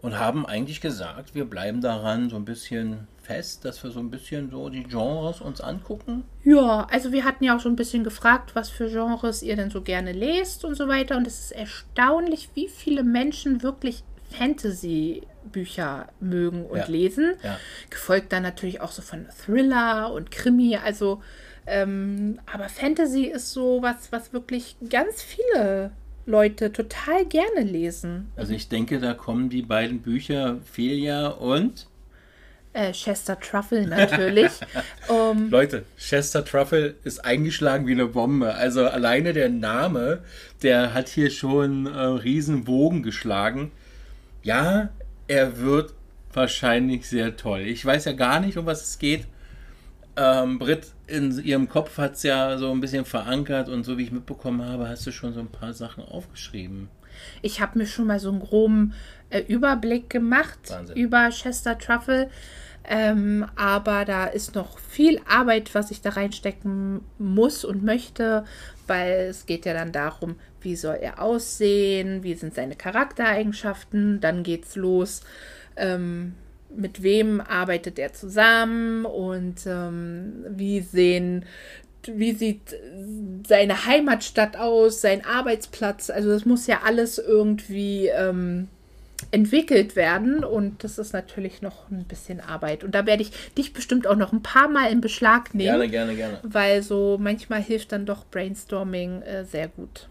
und haben eigentlich gesagt, wir bleiben daran so ein bisschen fest, dass wir so ein bisschen so die Genres uns angucken? Ja, also wir hatten ja auch schon ein bisschen gefragt, was für Genres ihr denn so gerne lest und so weiter. Und es ist erstaunlich, wie viele Menschen wirklich Fantasy-Bücher mögen und ja. lesen. Ja. Gefolgt dann natürlich auch so von Thriller und Krimi. Also, ähm, aber Fantasy ist so was, was wirklich ganz viele Leute total gerne lesen. Also ich denke, da kommen die beiden Bücher Felia und äh, Chester Truffle natürlich. *laughs* um, Leute, Chester Truffle ist eingeschlagen wie eine Bombe. Also alleine der Name, der hat hier schon äh, riesen Wogen geschlagen. Ja, er wird wahrscheinlich sehr toll. Ich weiß ja gar nicht, um was es geht. Ähm, Britt, in ihrem Kopf hat es ja so ein bisschen verankert und so wie ich mitbekommen habe, hast du schon so ein paar Sachen aufgeschrieben. Ich habe mir schon mal so einen groben äh, Überblick gemacht Wahnsinn. über Chester Truffle. Ähm, aber da ist noch viel Arbeit, was ich da reinstecken muss und möchte, weil es geht ja dann darum, wie soll er aussehen, wie sind seine Charaktereigenschaften, dann geht's los. Ähm, mit wem arbeitet er zusammen und ähm, wie sehen wie sieht seine Heimatstadt aus, sein Arbeitsplatz. Also das muss ja alles irgendwie ähm, entwickelt werden und das ist natürlich noch ein bisschen Arbeit. Und da werde ich dich bestimmt auch noch ein paar Mal in Beschlag nehmen. Gerne, gerne, gerne. Weil so manchmal hilft dann doch Brainstorming äh, sehr gut.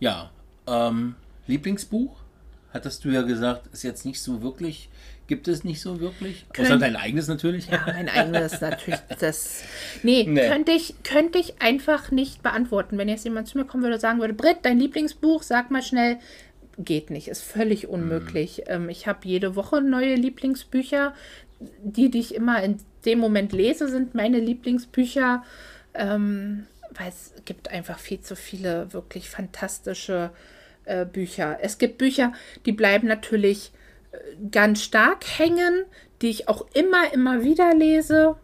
Ja, ähm, Lieblingsbuch? Hattest du ja gesagt, ist jetzt nicht so wirklich, gibt es nicht so wirklich. Könnt, Außer dein eigenes natürlich. Ja, mein eigenes natürlich. Das, nee, nee, Könnte, ich, könnte ich einfach nicht beantworten. Wenn jetzt jemand zu mir kommen würde und sagen würde, Britt, dein Lieblingsbuch, sag mal schnell, geht nicht, ist völlig unmöglich. Mhm. Ähm, ich habe jede Woche neue Lieblingsbücher. Die, die ich immer in dem Moment lese, sind meine Lieblingsbücher, ähm, weil es gibt einfach viel zu viele wirklich fantastische äh, Bücher. Es gibt Bücher, die bleiben natürlich ganz stark hängen, die ich auch immer, immer wieder lese.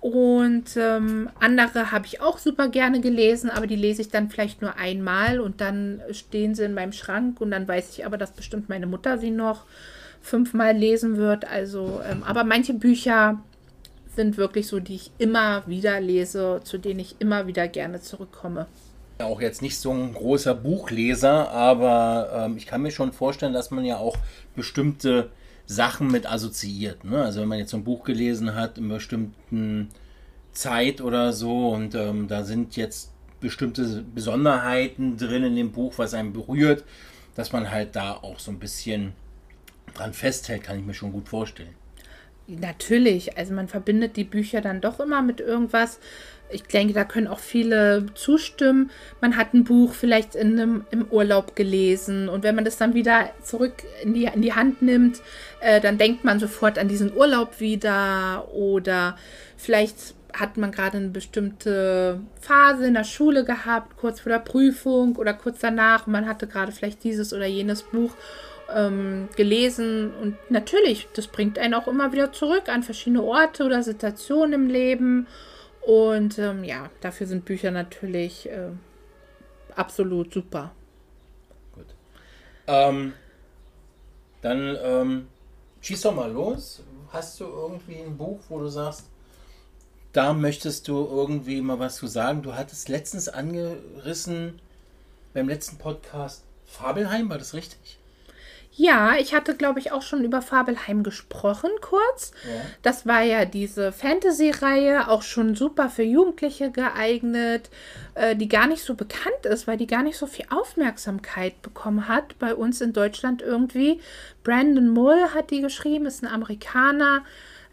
Und ähm, andere habe ich auch super gerne gelesen, aber die lese ich dann vielleicht nur einmal und dann stehen sie in meinem Schrank und dann weiß ich aber, dass bestimmt meine Mutter sie noch fünfmal lesen wird. Also, ähm, aber manche Bücher sind wirklich so, die ich immer wieder lese, zu denen ich immer wieder gerne zurückkomme. Auch jetzt nicht so ein großer Buchleser, aber ähm, ich kann mir schon vorstellen, dass man ja auch bestimmte Sachen mit assoziiert. Ne? Also wenn man jetzt so ein Buch gelesen hat in bestimmten Zeit oder so und ähm, da sind jetzt bestimmte Besonderheiten drin in dem Buch, was einen berührt, dass man halt da auch so ein bisschen dran festhält, kann ich mir schon gut vorstellen. Natürlich, also man verbindet die Bücher dann doch immer mit irgendwas. Ich denke, da können auch viele zustimmen. Man hat ein Buch vielleicht in einem, im Urlaub gelesen und wenn man das dann wieder zurück in die, in die Hand nimmt, äh, dann denkt man sofort an diesen Urlaub wieder oder vielleicht hat man gerade eine bestimmte Phase in der Schule gehabt, kurz vor der Prüfung oder kurz danach. Man hatte gerade vielleicht dieses oder jenes Buch ähm, gelesen und natürlich, das bringt einen auch immer wieder zurück an verschiedene Orte oder Situationen im Leben Und ähm, ja, dafür sind Bücher natürlich äh, absolut super. Gut. Ähm, dann ähm, schieß doch mal los. Hast du irgendwie ein Buch, wo du sagst, da möchtest du irgendwie mal was zu sagen? Du hattest letztens angerissen beim letzten Podcast Fabelheim, war das richtig? Ja, ich hatte, glaube ich, auch schon über Fabelheim gesprochen, kurz. Ja. Das war ja diese Fantasy-Reihe, auch schon super für Jugendliche geeignet, äh, die gar nicht so bekannt ist, weil die gar nicht so viel Aufmerksamkeit bekommen hat bei uns in Deutschland irgendwie. Brandon Mull hat die geschrieben, ist ein Amerikaner.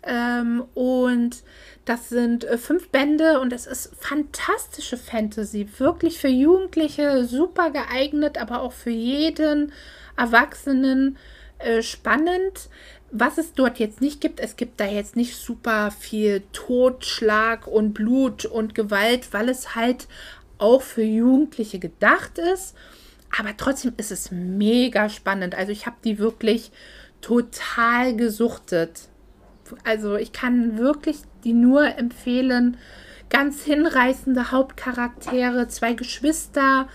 Ähm, und das sind äh, fünf Bände und es ist fantastische Fantasy, wirklich für Jugendliche super geeignet, aber auch für jeden Erwachsenen äh, spannend. Was es dort jetzt nicht gibt, es gibt da jetzt nicht super viel Totschlag und Blut und Gewalt, weil es halt auch für Jugendliche gedacht ist. Aber trotzdem ist es mega spannend. Also ich habe die wirklich total gesuchtet. Also ich kann wirklich die nur empfehlen. Ganz hinreißende Hauptcharaktere, zwei Geschwister,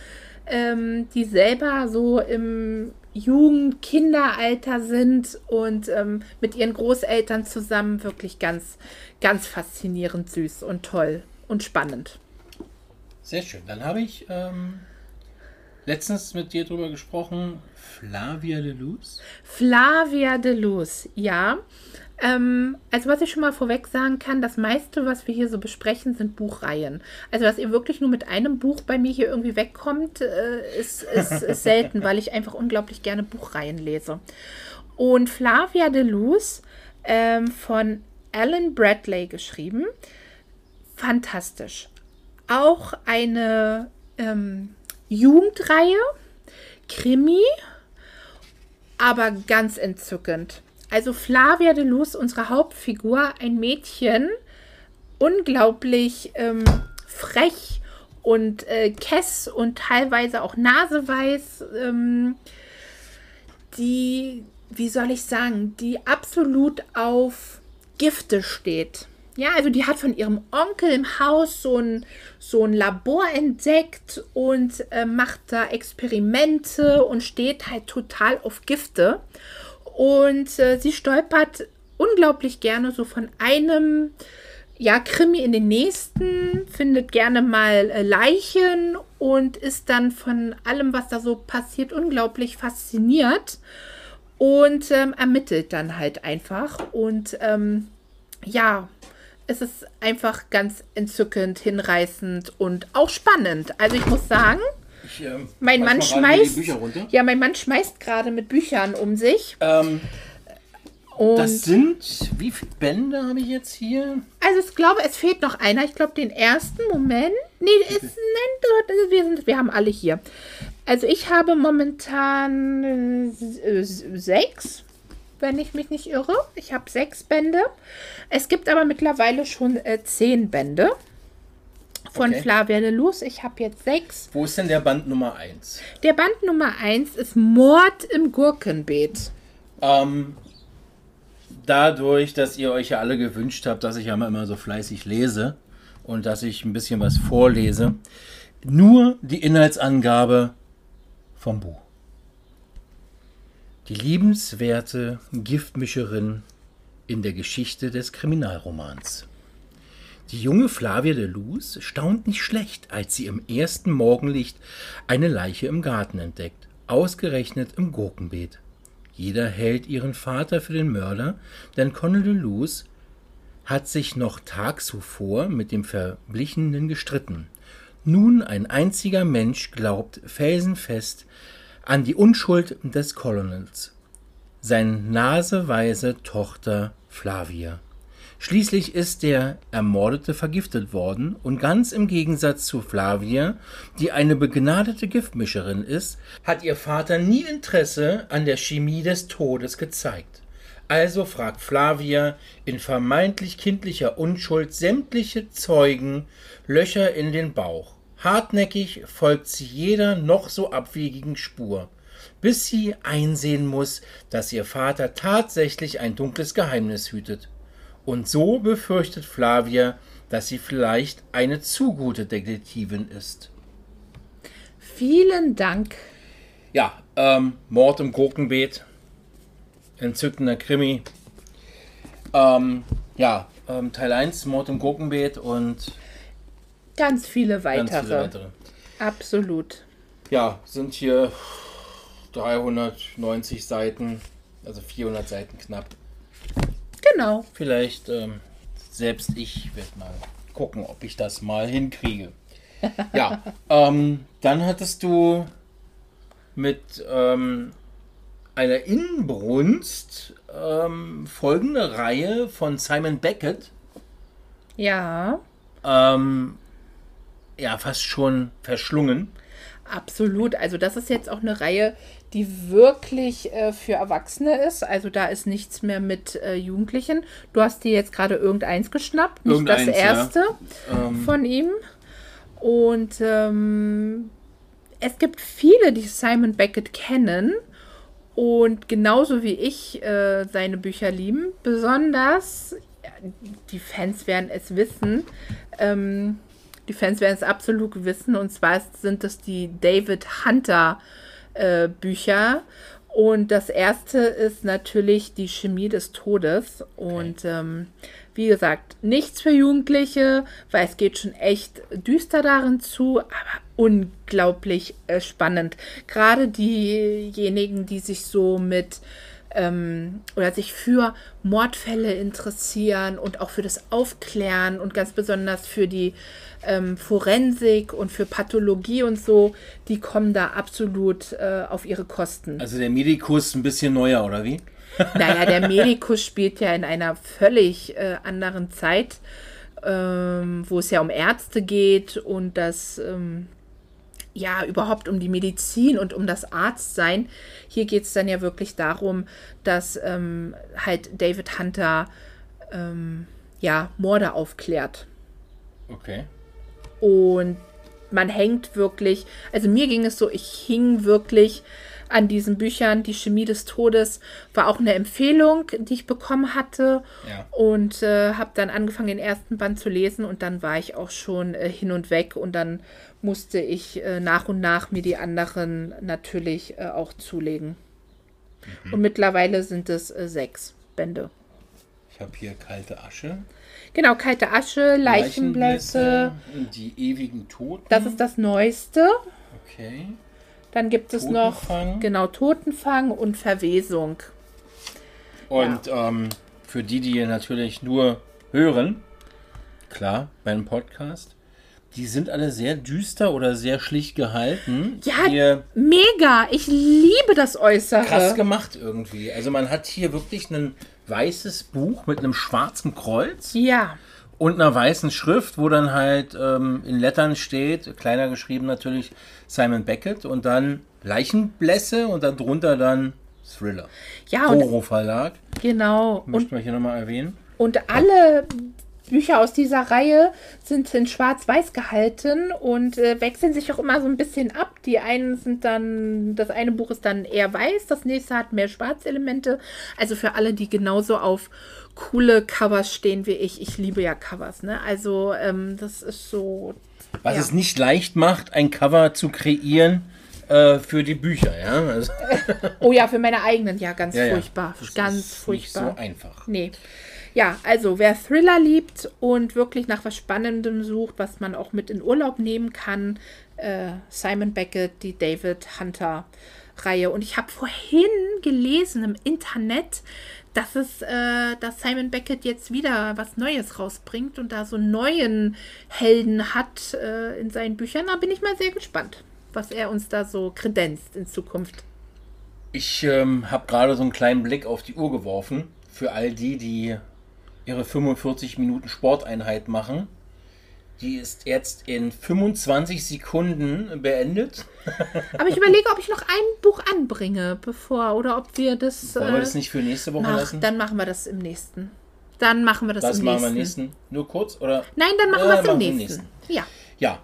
ähm, die selber so im Jugend-, Kinderalter sind und ähm, mit ihren Großeltern zusammen wirklich ganz, ganz faszinierend süß und toll und spannend. Sehr schön. Dann habe ich ähm, letztens mit dir drüber gesprochen. Flavia de Luz? Flavia de Luz, ja. Ähm, also was ich schon mal vorweg sagen kann, das meiste, was wir hier so besprechen, sind Buchreihen. Also dass ihr wirklich nur mit einem Buch bei mir hier irgendwie wegkommt, äh, ist, ist, ist selten, weil ich einfach unglaublich gerne Buchreihen lese. Und Flavia de Luz ähm, von Alan Bradley geschrieben. Fantastisch. Auch eine ähm, Jugendreihe, Krimi, aber ganz entzückend. Also Flavia de Luz, unsere Hauptfigur, ein Mädchen, unglaublich ähm, frech und äh, kess und teilweise auch naseweiß, ähm, die, wie soll ich sagen, die absolut auf Gifte steht. Ja, also die hat von ihrem Onkel im Haus so ein, so ein Labor entdeckt und äh, macht da Experimente und steht halt total auf Gifte. Und äh, sie stolpert unglaublich gerne so von einem ja, Krimi in den nächsten, findet gerne mal äh, Leichen und ist dann von allem, was da so passiert, unglaublich fasziniert und ähm, ermittelt dann halt einfach. Und ähm, ja, es ist einfach ganz entzückend, hinreißend und auch spannend. Also ich muss sagen, ich, ähm, mein Mann schmeißt. Ja, mein Mann schmeißt gerade mit Büchern um sich. Ähm, das sind, wie viele Bände habe ich jetzt hier? Also ich glaube, es fehlt noch einer. Ich glaube, den ersten Moment. Nee, es nennt wir, sind, wir haben alle hier. Also ich habe momentan äh, sechs, wenn ich mich nicht irre. Ich habe sechs Bände. Es gibt aber mittlerweile schon äh, zehn Bände von okay. Flavia de Luz. Ich habe jetzt sechs. Wo ist denn der Band Nummer 1? Der Band Nummer 1 ist Mord im Gurkenbeet. Ähm, dadurch, dass ihr euch ja alle gewünscht habt, dass ich ja immer so fleißig lese und dass ich ein bisschen was vorlese, nur die Inhaltsangabe vom Buch. Die liebenswerte Giftmischerin in der Geschichte des Kriminalromans. Die junge Flavia de Luz staunt nicht schlecht, als sie im ersten Morgenlicht eine Leiche im Garten entdeckt, ausgerechnet im Gurkenbeet. Jeder hält ihren Vater für den Mörder, denn Connell de Luz hat sich noch tags zuvor mit dem Verblichenen gestritten. Nun ein einziger Mensch glaubt felsenfest an die Unschuld des Colonels, seine naseweise Tochter Flavia. Schließlich ist der Ermordete vergiftet worden und ganz im Gegensatz zu Flavia, die eine begnadete Giftmischerin ist, hat ihr Vater nie Interesse an der Chemie des Todes gezeigt. Also fragt Flavia in vermeintlich kindlicher Unschuld sämtliche Zeugen Löcher in den Bauch. Hartnäckig folgt sie jeder noch so abwegigen Spur, bis sie einsehen muss, dass ihr Vater tatsächlich ein dunkles Geheimnis hütet. Und so befürchtet Flavia, dass sie vielleicht eine zu gute Detektivin ist. Vielen Dank. Ja, ähm, Mord im Gurkenbeet. Entzückender Krimi. Ähm, ja, ähm, Teil 1, Mord im Gurkenbeet und Ganz viele ganz weitere. viele weitere. Absolut. Ja, sind hier 390 Seiten, also 400 Seiten knapp. Genau. Vielleicht ähm, selbst ich werde mal gucken, ob ich das mal hinkriege. *laughs* Ja, ähm, dann hattest du mit ähm, einer Inbrunst ähm, folgende Reihe von Simon Beckett, Ja, ähm, ja, fast schon verschlungen. absolut. Also das ist jetzt auch eine Reihe, die wirklich äh, für Erwachsene ist. Also da ist nichts mehr mit äh, Jugendlichen. Du hast dir jetzt gerade irgendeins geschnappt, nicht das Irgendeins, ja. erste Ähm, von ihm. Und ähm, es gibt viele, die Simon Beckett kennen und genauso wie ich äh, seine Bücher lieben. Besonders, ja, die Fans werden es wissen, ähm, die Fans werden es absolut wissen, und zwar sind es die David Hunter äh, Bücher. Und das erste ist natürlich die Chemie des Todes. Und ähm, wie gesagt, nichts für Jugendliche, weil es geht schon echt düster darin zu, aber unglaublich äh, spannend. Gerade diejenigen, die sich so mit ähm, oder sich für Mordfälle interessieren und auch für das Aufklären und ganz besonders für die ähm, Forensik und für Pathologie und so, die kommen da absolut äh, auf ihre Kosten. also der Medikus ein bisschen neuer, oder wie? *laughs* Naja, der Medikus spielt ja in einer völlig äh, anderen Zeit, ähm, wo es ja um Ärzte geht und das, ähm, ja, überhaupt um die Medizin und um das Arztsein. Hier geht es dann ja wirklich darum, dass ähm, halt David Hunter, ähm, ja, Morde aufklärt. Okay. Und man hängt wirklich, also mir ging es so, ich hing wirklich an diesen Büchern. Die Chemie des Todes war auch eine Empfehlung, die ich bekommen hatte. Ja. Und äh, habe dann angefangen, den ersten Band zu lesen und dann war ich auch schon äh, hin und weg und dann musste ich äh, nach und nach mir die anderen natürlich äh, auch zulegen. Und mittlerweile sind es äh, sechs Bände. Ich habe hier kalte Asche. Genau, kalte Asche, Leichenblässe. Die ewigen Toten. Das ist das Neueste. okay. Dann gibt es noch Totenfang. genau Totenfang und Verwesung. Und ähm, für die, die hier natürlich nur hören, klar, beim Podcast, die sind alle sehr düster oder sehr schlicht gehalten. Ja, Hier Mega, ich liebe das Äußere. krass gemacht irgendwie. Also man hat hier wirklich ein weißes Buch mit einem schwarzen Kreuz Ja, und einer weißen Schrift, wo dann halt ähm, in Lettern steht, kleiner geschrieben natürlich, Simon Beckett und dann Leichenblässe und dann drunter dann Thriller. ja und Boro Verlag, genau. Und, möchten wir hier nochmal erwähnen. und alle Bücher aus dieser Reihe sind in schwarz-weiß gehalten und äh, wechseln sich auch immer so ein bisschen ab. Die einen sind dann, das eine Buch ist dann eher weiß, das nächste hat mehr Schwarzelemente. Also für alle, die genauso auf coole Covers stehen wie ich. Ich liebe ja Covers, ne? Also ähm, das ist so. Was Ja. es nicht leicht macht, ein Cover zu kreieren äh, für die Bücher, ja. Also, *laughs* Oh ja, für meine eigenen, ja, ganz ja, ja. furchtbar. Das ganz ist furchtbar. Nicht so einfach. Nee. Ja, also wer Thriller liebt und wirklich nach was Spannendem sucht, was man auch mit in Urlaub nehmen kann, äh, Simon Beckett, die David Hunter Reihe. Und ich habe vorhin gelesen im Internet, dass es, äh, dass Simon Beckett jetzt wieder was Neues rausbringt und da so neuen Helden hat äh, in seinen Büchern. Da bin ich mal sehr gespannt, was er uns da so kredenzt in Zukunft. Ich ähm, habe gerade so einen kleinen Blick auf die Uhr geworfen. Für all die, die ihre 45 Minuten Sporteinheit machen. Die ist jetzt in 25 Sekunden beendet. *laughs* Aber ich überlege, ob ich noch ein Buch anbringe, bevor, oder ob wir das. Wollen wir äh, das nicht für nächste Woche mach, lassen? dann machen wir das im nächsten. Dann machen wir das, Das im machen nächsten. wir nächsten. Nur kurz, oder? Nein, dann machen Ja, wir es im machen im nächsten. Ja. Ja.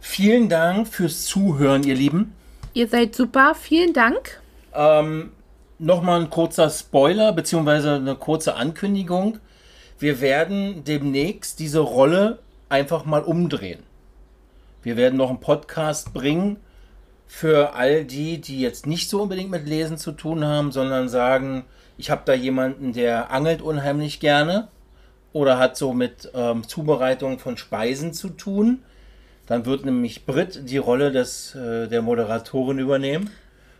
Vielen Dank fürs Zuhören, ihr Lieben. Ihr seid super. Vielen Dank. Ähm, Nochmal ein kurzer Spoiler, beziehungsweise eine kurze Ankündigung. Wir werden demnächst diese Rolle einfach mal umdrehen. Wir werden noch einen Podcast bringen für all die, die jetzt nicht so unbedingt mit Lesen zu tun haben, sondern sagen, ich habe da jemanden, der angelt unheimlich gerne oder hat so mit ähm, Zubereitung von Speisen zu tun. Dann wird nämlich Brit die Rolle des, äh, der Moderatorin übernehmen.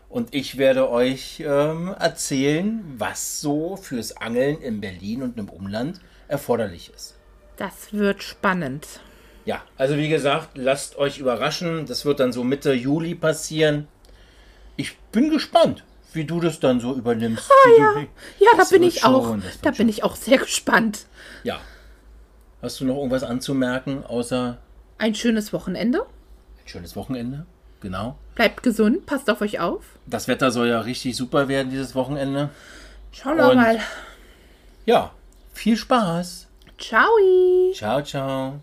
Und ich werde euch ähm, erzählen, was so fürs Angeln in Berlin und im Umland erforderlich ist. Das wird spannend. Ja, also wie gesagt, lasst euch überraschen. Das wird dann so Mitte Juli passieren. Ich bin gespannt, wie du das dann so übernimmst. Ah, ja, du- ja da bin ich auch. schon, Da bin schon. ich auch sehr gespannt. Ja. Hast du noch irgendwas anzumerken, außer Ein schönes Wochenende. ein schönes Wochenende? Genau. Bleibt gesund, passt auf euch auf. Das Wetter soll ja richtig super werden dieses Wochenende. Schauen wir mal. Ja, viel Spaß. Ciao. Ciao, ciao.